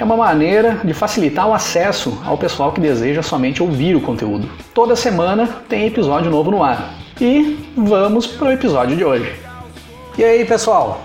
É uma maneira de facilitar o acesso ao pessoal que deseja somente ouvir o conteúdo. Toda semana tem episódio novo no ar. E vamos para o episódio de hoje. E aí, pessoal?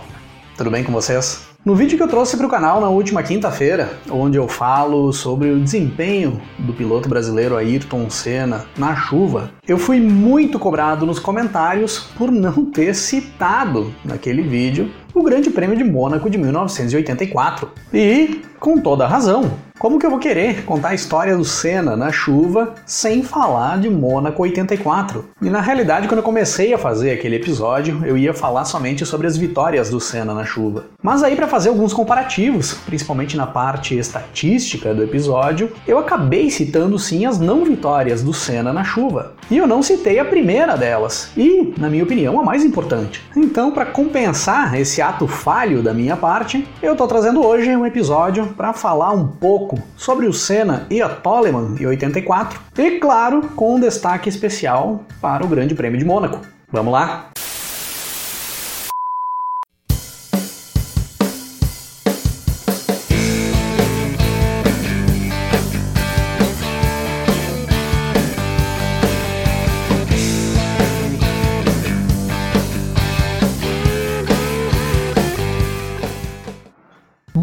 Tudo bem com vocês? No vídeo que eu trouxe para o canal na última quinta-feira, onde eu falo sobre o desempenho do piloto brasileiro Ayrton Senna na chuva, eu fui muito cobrado nos comentários por não ter citado naquele vídeo o Grande Prêmio de Mônaco de 1984. E com toda razão. Como que eu vou querer contar a história do Senna na chuva sem falar de Mônaco 84? E na realidade, quando eu comecei a fazer aquele episódio, eu ia falar somente sobre as vitórias do Senna na chuva. Mas aí para fazer alguns comparativos, principalmente na parte estatística do episódio, eu acabei citando sim as não vitórias do Senna na chuva. E eu não citei a primeira delas, e, na minha opinião, a mais importante. Então, para compensar esse ato falho da minha parte, eu tô trazendo hoje um episódio para falar um pouco sobre o Senna e a Toleman em 84, e claro, com um destaque especial para o Grande Prêmio de Mônaco. Vamos lá?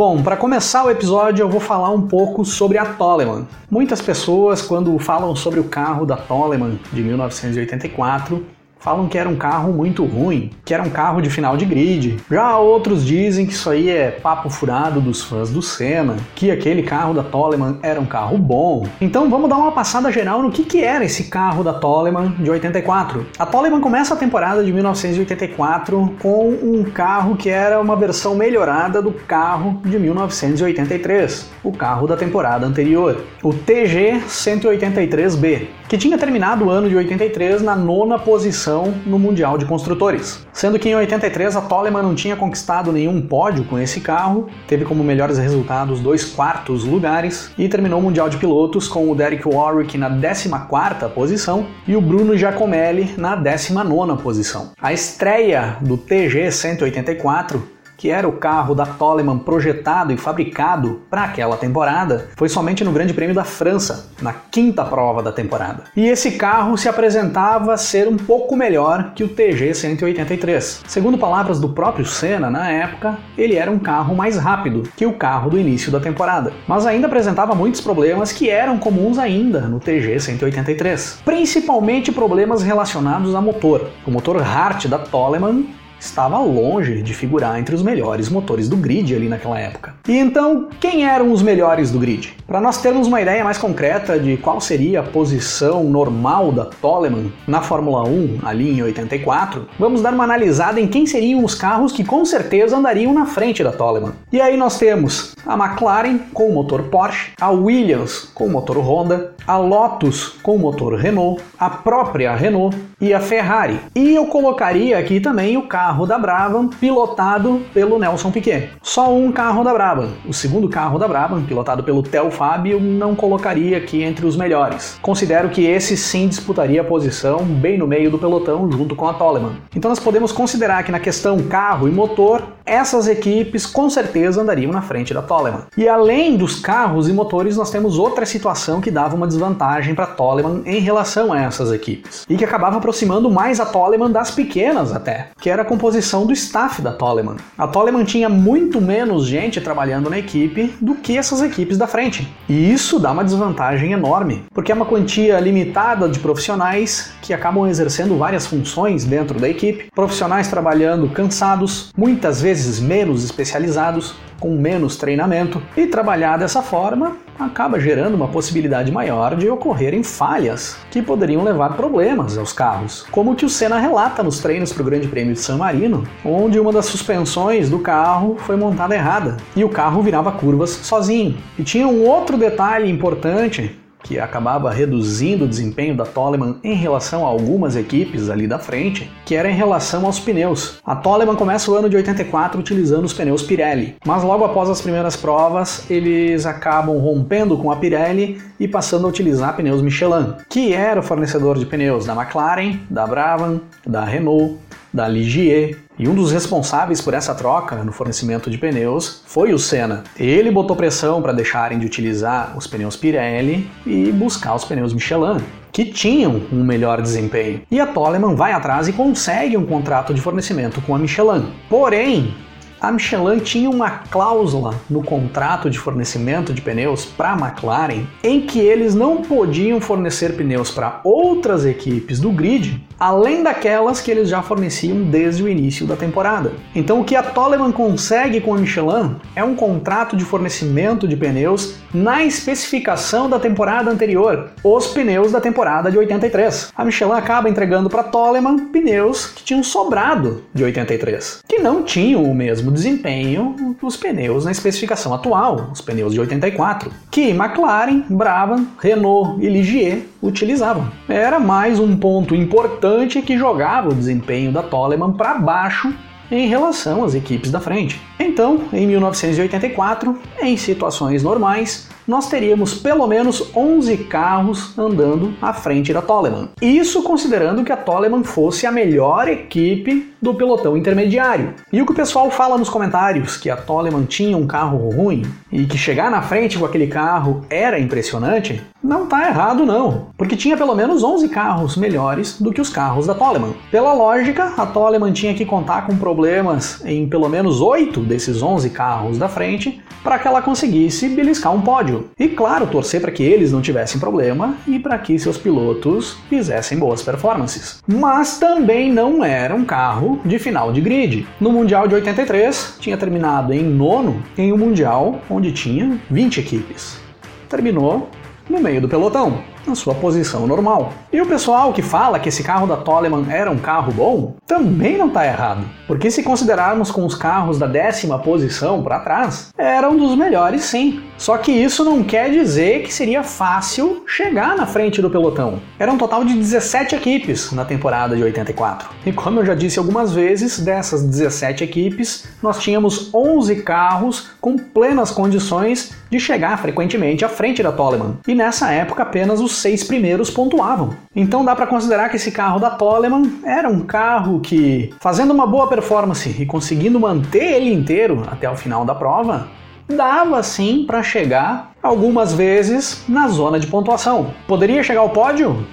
Bom, para começar o episódio eu vou falar um pouco sobre a Toleman. Muitas pessoas, quando falam sobre o carro da Toleman de 1984, falam que era um carro muito ruim, que era um carro de final de grid. Já outros dizem que isso aí é papo furado dos fãs do Senna, que aquele carro da Toleman era um carro bom. Então vamos dar uma passada geral no que, que era esse carro da Toleman de 84. A Toleman começa a temporada de 1984 com um carro que era uma versão melhorada do carro de 1983, o carro da temporada anterior, o TG 183B, que tinha terminado o ano de 83 na nona posição no Mundial de Construtores. Sendo que em 83 a Toleman não tinha conquistado nenhum pódio com esse carro, teve como melhores resultados dois quartos lugares e terminou o Mundial de Pilotos com o Derek Warwick na 14ª posição e o Bruno Giacomelli na 19ª posição. A estreia do TG 184 que era o carro da Toleman projetado e fabricado para aquela temporada, foi somente no Grande Prêmio da França, na quinta prova da temporada. E esse carro se apresentava ser um pouco melhor que o TG 183. Segundo palavras do próprio Senna na época, ele era um carro mais rápido que o carro do início da temporada, mas ainda apresentava muitos problemas que eram comuns ainda no TG 183, principalmente problemas relacionados a motor. O motor Hart da Toleman estava longe de figurar entre os melhores motores do grid ali naquela época. E então, quem eram os melhores do grid? Para nós termos uma ideia mais concreta de qual seria a posição normal da Toleman na Fórmula 1 ali em 84, vamos dar uma analisada em quem seriam os carros que com certeza andariam na frente da Toleman. E aí nós temos a McLaren com o motor Porsche, a Williams com o motor Honda, a Lotus com o motor Renault, a própria Renault e a Ferrari. E eu colocaria aqui também o carro da Brabham pilotado pelo Nelson Piquet. Só um carro da Brabham. O segundo carro da Brabham, pilotado pelo Theo Fábio, não colocaria aqui entre os melhores. Considero que esse sim disputaria a posição bem no meio do pelotão junto com a Toleman. Então nós podemos considerar que na questão carro e motor, essas equipes com certeza andariam na frente da Toleman. E além dos carros e motores, nós temos outra situação que dava uma desvantagem para Toleman em relação a essas equipes e que acabava aproximando mais a Toleman das pequenas até, que era a composição do staff da Toleman. A Toleman tinha muito menos gente trabalhando na equipe do que essas equipes da frente. E isso dá uma desvantagem enorme, porque é uma quantia limitada de profissionais que acabam exercendo várias funções dentro da equipe, profissionais trabalhando cansados, muitas vezes menos especializados, com menos treinamento, e trabalhar dessa forma acaba gerando uma possibilidade maior de ocorrerem falhas que poderiam levar problemas aos carros, como o que o Senna relata nos treinos para o Grande Prêmio de San Marino, onde uma das suspensões do carro foi montada errada e o carro virava curvas sozinho. E tinha um outro detalhe importante que acabava reduzindo o desempenho da Toleman em relação a algumas equipes ali da frente, que era em relação aos pneus. A Toleman começa o ano de 84 utilizando os pneus Pirelli, mas logo após as primeiras provas, eles acabam rompendo com a Pirelli e passando a utilizar pneus Michelin, que era o fornecedor de pneus da McLaren, da Brabham, da Renault, da Ligier, e um dos responsáveis por essa troca no fornecimento de pneus foi o Senna. Ele botou pressão para deixarem de utilizar os pneus Pirelli e buscar os pneus Michelin que tinham um melhor desempenho. E a Toleman vai atrás e consegue um contrato de fornecimento com a Michelin. Porém, a Michelin tinha uma cláusula no contrato de fornecimento de pneus para a McLaren em que eles não podiam fornecer pneus para outras equipes do grid além daquelas que eles já forneciam desde o início da temporada. Então o que a Toleman consegue com a Michelin é um contrato de fornecimento de pneus na especificação da temporada anterior, os pneus da temporada de 83. A Michelin acaba entregando para a Toleman pneus que tinham sobrado de 83, que não tinham o mesmo desempenho dos pneus na especificação atual, os pneus de 84, que McLaren, Brabham, Renault e Ligier utilizavam. Era mais um ponto importante que jogava o desempenho da Toleman para baixo em relação às equipes da frente. Então, em 1984, em situações normais, nós teríamos pelo menos 11 carros andando à frente da Toleman. Isso considerando que a Toleman fosse a melhor equipe do pelotão intermediário. E o que o pessoal fala nos comentários, que a Toleman tinha um carro ruim e que chegar na frente com aquele carro era impressionante, não tá errado não, porque tinha pelo menos 11 carros melhores do que os carros da Toleman. Pela lógica, a Toleman tinha que contar com problemas em pelo menos 8 desses 11 carros da frente para que ela conseguisse beliscar um pódio. E claro, torcer para que eles não tivessem problema e para que seus pilotos fizessem boas performances. Mas também não era um carro de final de grid. No Mundial de 83, tinha terminado em nono em um Mundial onde tinha 20 equipes. Terminou no meio do pelotão na sua posição normal. E o pessoal que fala que esse carro da Toleman era um carro bom também não está errado, porque se considerarmos com os carros da décima posição para trás, era um dos melhores sim. Só que isso não quer dizer que seria fácil chegar na frente do pelotão. Era um total de 17 equipes na temporada de 84. E como eu já disse algumas vezes, dessas 17 equipes, nós tínhamos 11 carros com plenas condições de chegar frequentemente à frente da Toleman. E nessa época apenas os seis primeiros pontuavam. Então dá para considerar que esse carro da Toleman era um carro que, fazendo uma boa performance e conseguindo manter ele inteiro até o final da prova, dava sim para chegar algumas vezes na zona de pontuação. Poderia chegar ao pódio?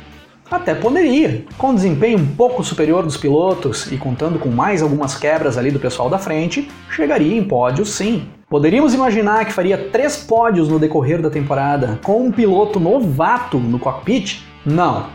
Até poderia. Com desempenho um pouco superior dos pilotos e contando com mais algumas quebras ali do pessoal da frente, chegaria em pódio sim. Poderíamos imaginar que faria três pódios no decorrer da temporada com um piloto novato no cockpit? Não.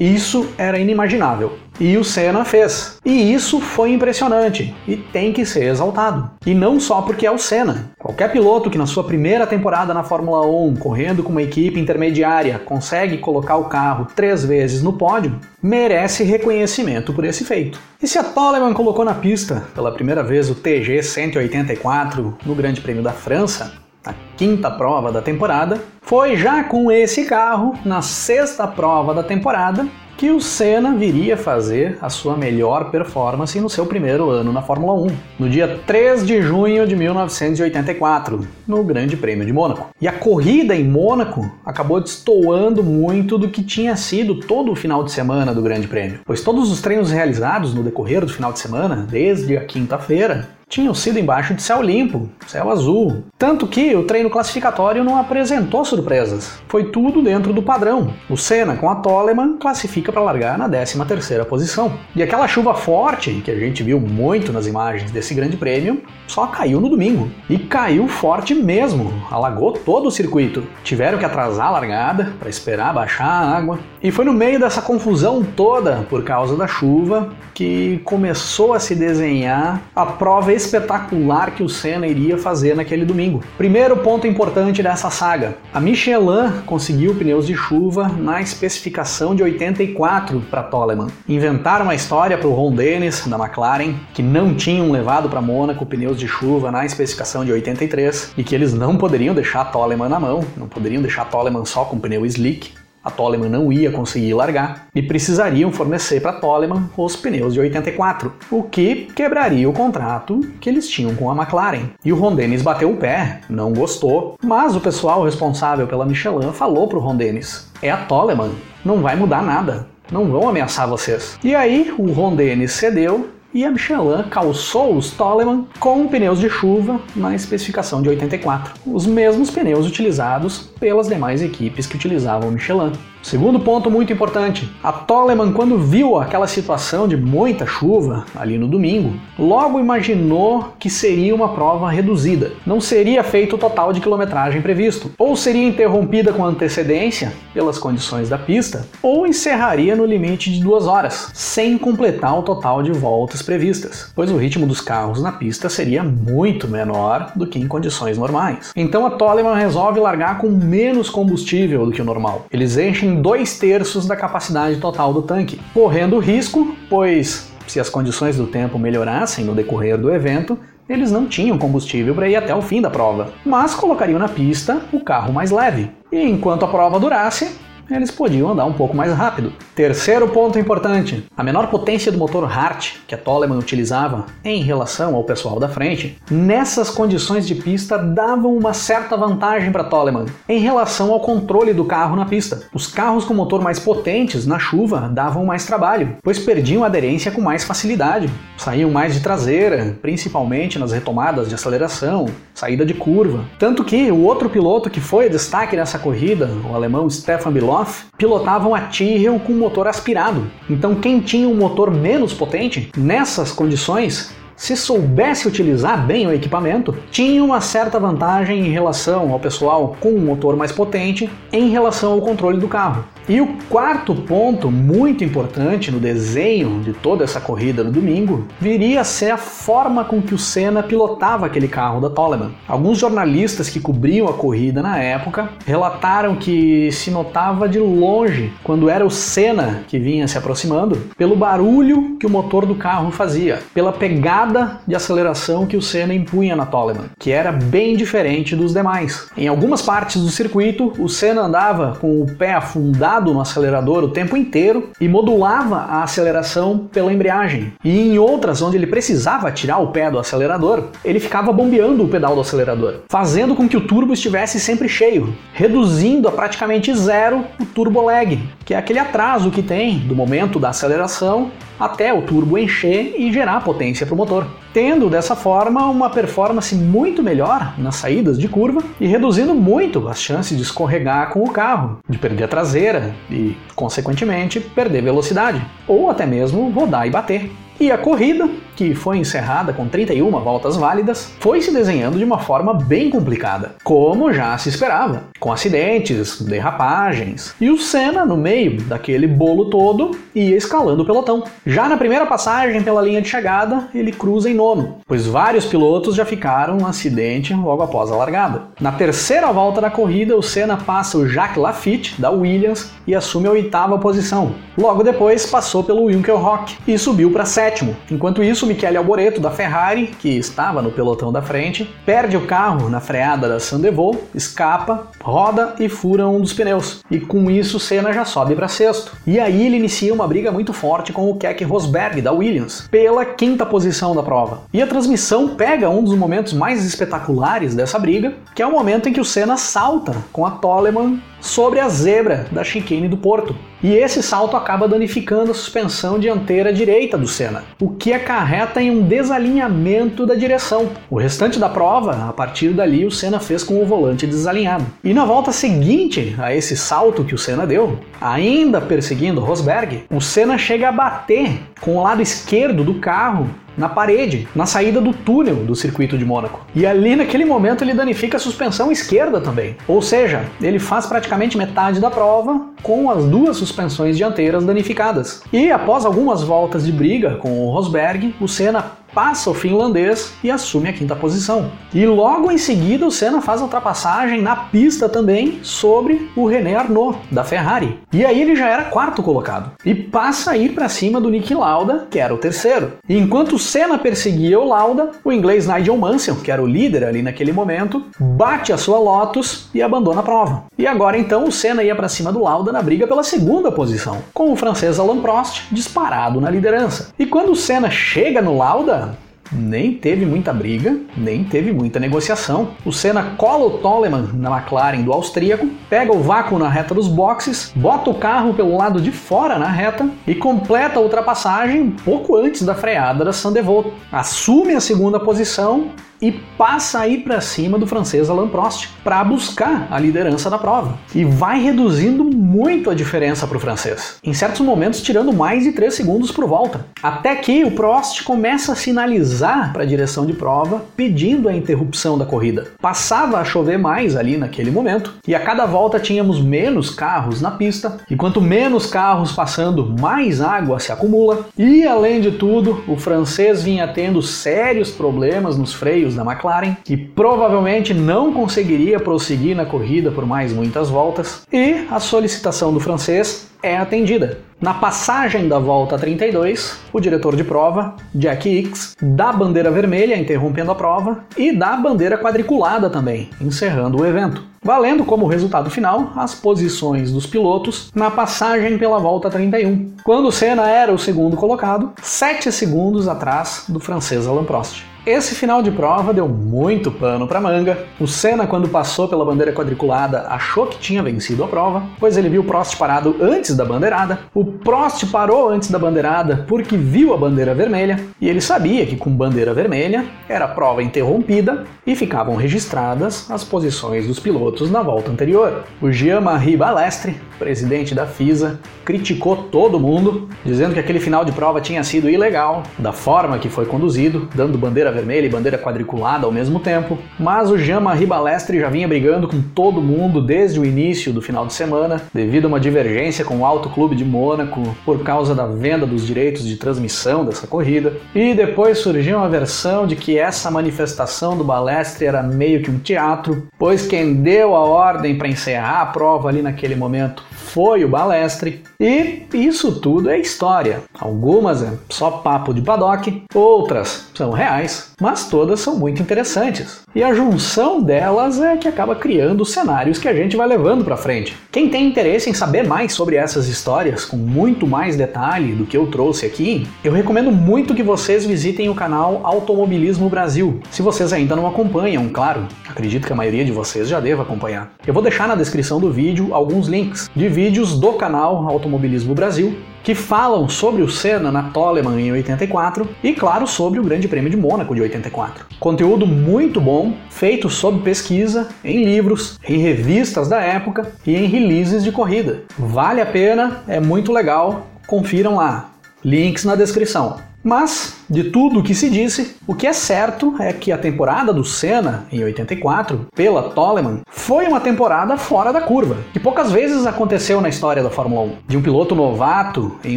Isso era inimaginável. E o Senna fez. E isso foi impressionante e tem que ser exaltado. E não só porque é o Senna. Qualquer piloto que na sua primeira temporada na Fórmula 1, correndo com uma equipe intermediária, consegue colocar o carro três vezes no pódio, merece reconhecimento por esse feito. E se a Toleman colocou na pista pela primeira vez o TG 184 no Grande Prêmio da França, a quinta prova da temporada, foi já com esse carro, na sexta prova da temporada, que o Senna viria fazer a sua melhor performance no seu primeiro ano na Fórmula 1, no dia 3 de junho de 1984, no Grande Prêmio de Mônaco. E a corrida em Mônaco acabou destoando muito do que tinha sido todo o final de semana do Grande Prêmio, pois todos os treinos realizados no decorrer do final de semana, desde a quinta-feira, tinham sido embaixo de céu limpo, céu azul. Tanto que o treino classificatório não apresentou surpresas. Foi tudo dentro do padrão. O Senna com a Toleman classifica para largar na 13ª posição. E aquela chuva forte, que a gente viu muito nas imagens desse grande prêmio, só caiu no domingo. E caiu forte mesmo, alagou todo o circuito. Tiveram que atrasar a largada para esperar baixar a água. E foi no meio dessa confusão toda, por causa da chuva, que começou a se desenhar a prova espetacular que o Senna iria fazer naquele domingo. Primeiro ponto importante dessa saga: a Michelin conseguiu pneus de chuva na especificação de 84 para Toleman. Inventaram uma história para o Ron Dennis da McLaren que não tinham levado para Mônaco pneus de chuva na especificação de 83 e que eles não poderiam deixar Toleman na mão, não poderiam deixar Toleman só com pneu slick a Toleman não ia conseguir largar e precisariam fornecer para Toleman os pneus de 84, o que quebraria o contrato que eles tinham com a McLaren. E o Ron Dennis bateu o pé, não gostou, mas o pessoal responsável pela Michelin falou para o Ron Dennis: é a Toleman, não vai mudar nada. Não vão ameaçar vocês. E aí o Ron Dennis cedeu e a Michelin calçou os Toleman com pneus de chuva na especificação de 84, os mesmos pneus utilizados pelas demais equipes que utilizavam Michelin. Segundo ponto muito importante, a Toleman quando viu aquela situação de muita chuva ali no domingo, logo imaginou que seria uma prova reduzida. Não seria feito o total de quilometragem previsto, ou seria interrompida com antecedência pelas condições da pista, ou encerraria no limite de duas horas, sem completar o total de voltas previstas, pois o ritmo dos carros na pista seria muito menor do que em condições normais. Então a Toleman resolve largar com menos combustível do que o normal. Eles enchem em dois terços da capacidade total do tanque, correndo risco, pois se as condições do tempo melhorassem no decorrer do evento, eles não tinham combustível para ir até o fim da prova, mas colocariam na pista o carro mais leve. E enquanto a prova durasse, eles podiam andar um pouco mais rápido. Terceiro ponto importante: a menor potência do motor Hart que a Toleman utilizava em relação ao pessoal da frente, nessas condições de pista davam uma certa vantagem para Toleman em relação ao controle do carro na pista. Os carros com motor mais potentes na chuva davam mais trabalho, pois perdiam aderência com mais facilidade, saíam mais de traseira, principalmente nas retomadas de aceleração, saída de curva. Tanto que o outro piloto que foi destaque nessa corrida, o alemão Stefan Bilot, pilotavam a Tyrrell com motor aspirado. Então quem tinha um motor menos potente, nessas condições, se soubesse utilizar bem o equipamento, tinha uma certa vantagem em relação ao pessoal com um motor mais potente em relação ao controle do carro. E o quarto ponto, muito importante no desenho de toda essa corrida no domingo, viria a ser a forma com que o Senna pilotava aquele carro da Toleman. Alguns jornalistas que cobriam a corrida na época relataram que se notava de longe, quando era o Senna que vinha se aproximando, pelo barulho que o motor do carro fazia, pela pegada de aceleração que o Senna impunha na Toleman, que era bem diferente dos demais. Em algumas partes do circuito, o Senna andava com o pé afundado no acelerador o tempo inteiro e modulava a aceleração pela embreagem. E em outras onde ele precisava tirar o pé do acelerador, ele ficava bombeando o pedal do acelerador, fazendo com que o turbo estivesse sempre cheio, reduzindo a praticamente zero o turbo lag, que é aquele atraso que tem do momento da aceleração até o turbo encher e gerar potência para o motor, tendo dessa forma uma performance muito melhor nas saídas de curva e reduzindo muito as chances de escorregar com o carro, de perder a traseira e, consequentemente, perder velocidade, ou até mesmo rodar e bater. E a corrida, que foi encerrada com 31 voltas válidas, foi se desenhando de uma forma bem complicada, como já se esperava, com acidentes, derrapagens, e o Senna, no meio daquele bolo todo, ia escalando o pelotão. Já na primeira passagem pela linha de chegada, ele cruza em nono, pois vários pilotos já ficaram no acidente logo após a largada. Na terceira volta da corrida, o Senna passa o Jacques Lafitte, da Williams, e assume a oitava posição. Logo depois, passou pelo Winkelhock e subiu para sétima sétimo. Enquanto isso, Michele Alboreto, da Ferrari, que estava no pelotão da frente, perde o carro na freada da Sandevaux, escapa, roda e fura um dos pneus. E com isso, Senna já sobe para sexto. E aí ele inicia uma briga muito forte com o Keck Rosberg, da Williams, pela quinta posição da prova. E a transmissão pega um dos momentos mais espetaculares dessa briga, que é o momento em que o Senna salta com a Toleman sobre a zebra da chicane do Porto. E esse salto acaba danificando a suspensão dianteira direita do Senna, o que acarreta em um desalinhamento da direção. O restante da prova, a partir dali, o Senna fez com o volante desalinhado. E na volta seguinte a esse salto que o Senna deu, ainda perseguindo Rosberg, o Senna chega a bater com o lado esquerdo do carro na parede, na saída do túnel do circuito de Mônaco. E ali naquele momento ele danifica a suspensão esquerda também. Ou seja, ele faz praticamente metade da prova com as duas suspensões dianteiras danificadas. E após algumas voltas de briga com o Rosberg, o Senna passa o finlandês e assume a quinta posição. E logo em seguida o Senna faz a ultrapassagem na pista também sobre o René Arnoux da Ferrari. E aí ele já era quarto colocado e passa a ir para cima do Nick Lauda, que era o terceiro. E enquanto o Senna perseguia o Lauda, o inglês Nigel Mansell, que era o líder ali naquele momento, bate a sua Lotus e abandona a prova. E agora então o Senna ia para cima do Lauda na briga pela segunda posição, com o francês Alain Prost disparado na liderança. E quando o Senna chega no Lauda, nem teve muita briga, nem teve muita negociação. O Senna cola o Toleman na McLaren do austríaco, pega o vácuo na reta dos boxes, bota o carro pelo lado de fora na reta e completa a ultrapassagem pouco antes da freada da Sandevolt. Assume a segunda posição e passa a ir para cima do francês Alain Prost para buscar a liderança da prova. E vai reduzindo muito a diferença para o francês, em certos momentos tirando mais de 3 segundos por volta. Até que o Prost começa a sinalizar para a direção de prova pedindo a interrupção da corrida. Passava a chover mais ali naquele momento e a cada volta tínhamos menos carros na pista, e quanto menos carros passando, mais água se acumula. E além de tudo, o francês vinha tendo sérios problemas nos freios da McLaren, que provavelmente não conseguiria prosseguir na corrida por mais muitas voltas, e a solicitação do francês é atendida. Na passagem da volta 32, o diretor de prova, Jack Hicks, dá bandeira vermelha, interrompendo a prova, e dá bandeira quadriculada também, encerrando o evento. Valendo como resultado final as posições dos pilotos na passagem pela volta 31, quando Senna era o segundo colocado, 7 segundos atrás do francês Alain Prost. Esse final de prova deu muito pano para manga. O Senna, quando passou pela bandeira quadriculada, achou que tinha vencido a prova, pois ele viu o Prost parado antes da bandeirada. O Prost parou antes da bandeirada porque viu a bandeira vermelha e ele sabia que com bandeira vermelha era prova interrompida e ficavam registradas as posições dos pilotos na volta anterior. O Jean-Marie Balestre, presidente da FISA, criticou todo mundo, dizendo que aquele final de prova tinha sido ilegal, da forma que foi conduzido, dando bandeira vermelha e bandeira quadriculada ao mesmo tempo. Mas o Jean-Marie Balestre já vinha brigando com todo mundo desde o início do final de semana, devido a uma divergência com o Alto Clube de Mônaco por causa da venda dos direitos de transmissão dessa corrida. E depois surgiu uma versão de que essa manifestação do Balestre era meio que um teatro, pois quem deu a ordem para encerrar a prova ali naquele momento foi o Balestre. E isso tudo é história. Algumas é só papo de paddock, outras são reais, mas todas são muito interessantes. E a junção delas é que acaba criando os cenários que a gente vai levando para frente. Quem tem interesse em saber mais sobre essas histórias com muito mais detalhe do que eu trouxe aqui, eu recomendo muito que vocês visitem o canal Automobilismo Brasil. Se vocês ainda não acompanham, claro, acredito que a maioria de vocês já deva acompanhar. Eu vou deixar na descrição do vídeo alguns links de vídeos do canal Automobilismo Brasil que falam sobre o Senna na Toleman em 84 e, claro, sobre o Grande Prêmio de Mônaco de 84. Conteúdo muito bom, feito sob pesquisa, em livros, em revistas da época e em releases de corrida. Vale a pena, é muito legal, confiram lá. Links na descrição. Mas, de tudo o que se disse, o que é certo é que a temporada do Senna, em 84, pela Toleman, foi uma temporada fora da curva, que poucas vezes aconteceu na história da Fórmula 1. De um piloto novato, em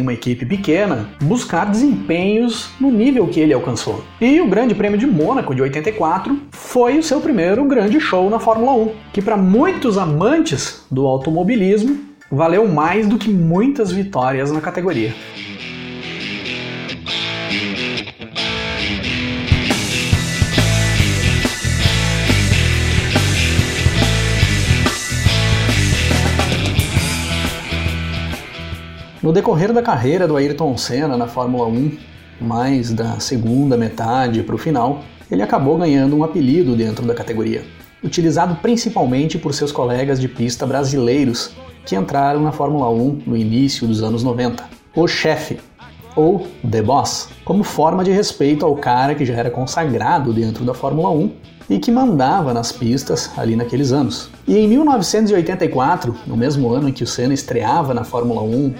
uma equipe pequena, buscar desempenhos no nível que ele alcançou. E o Grande Prêmio de Mônaco de 84 foi o seu primeiro grande show na Fórmula 1, que para muitos amantes do automobilismo valeu mais do que muitas vitórias na categoria. No decorrer da carreira do Ayrton Senna na Fórmula 1, mais da segunda metade para o final, ele acabou ganhando um apelido dentro da categoria, utilizado principalmente por seus colegas de pista brasileiros que entraram na Fórmula 1 no início dos anos 90. O chefe, ou The Boss, como forma de respeito ao cara que já era consagrado dentro da Fórmula 1 e que mandava nas pistas ali naqueles anos. E em 1984, no mesmo ano em que o Senna estreava na Fórmula 1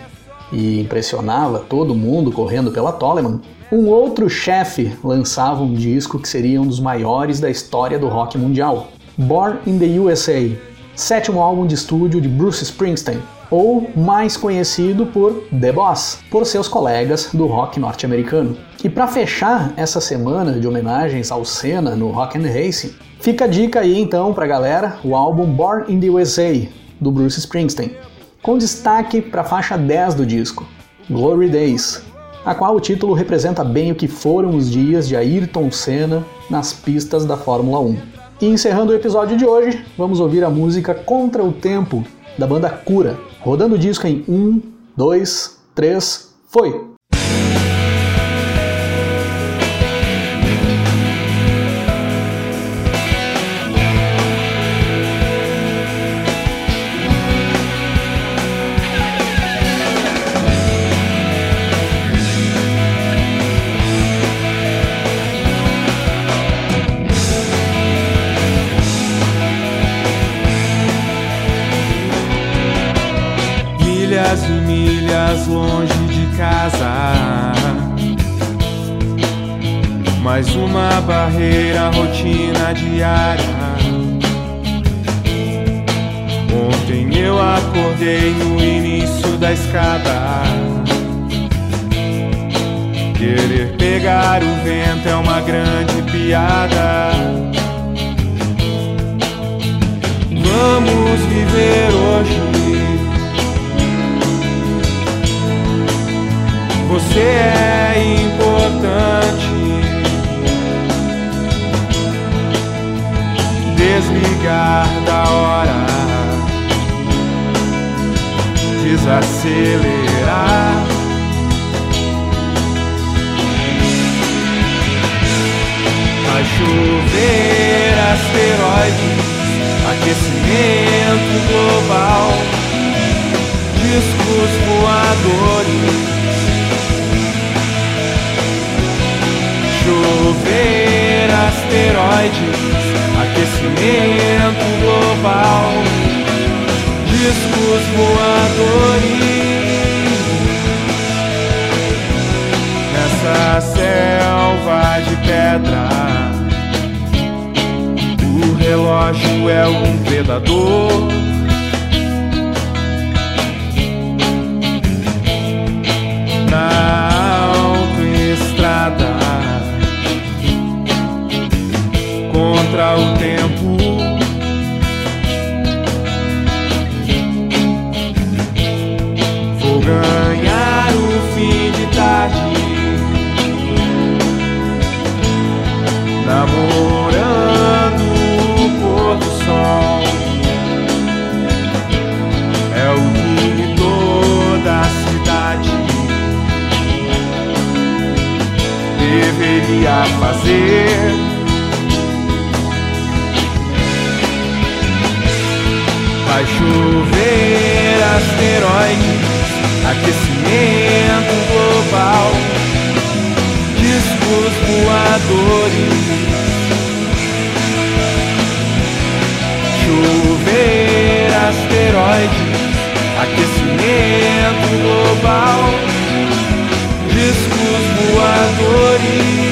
e impressionava todo mundo correndo pela Toleman, um outro chefe lançava um disco que seria um dos maiores da história do rock mundial, Born in the USA, sétimo álbum de estúdio de Bruce Springsteen. ou mais conhecido por The Boss, por seus colegas do rock norte-americano. E para fechar essa semana de homenagens ao Senna no Rock and Racing, fica a dica aí então pra galera, o álbum Born in the USA, do Bruce Springsteen, com destaque para a faixa 10 do disco, Glory Days, a qual o título representa bem o que foram os dias de Ayrton Senna nas pistas da Fórmula 1. E encerrando o episódio de hoje, vamos ouvir a música Contra o Tempo, da banda Cura, rodando o disco em 1, 2, 3, foi! Mais uma barreira, rotina diária. Ontem eu acordei no início da escada. Querer pegar o vento é uma grande piada. Vamos viver hoje. Você é importante. Desligar da hora, desacelerar. Vai chover asteroides, aquecimento global, discos voadores aquecimento global, discos voadores. Nessa selva de pedra, o relógio é um predador. Na autoestrada contra o tempo. Voadores.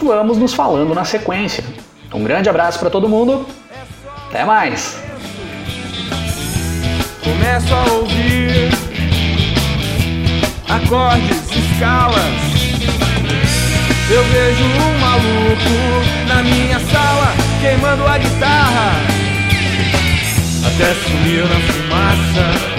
vamos nos falando na sequência. Um grande abraço para todo mundo. Até mais. Começo a ouvir acordes, escalas. Eu vejo um maluco na minha sala queimando a guitarra até sumir na fumaça.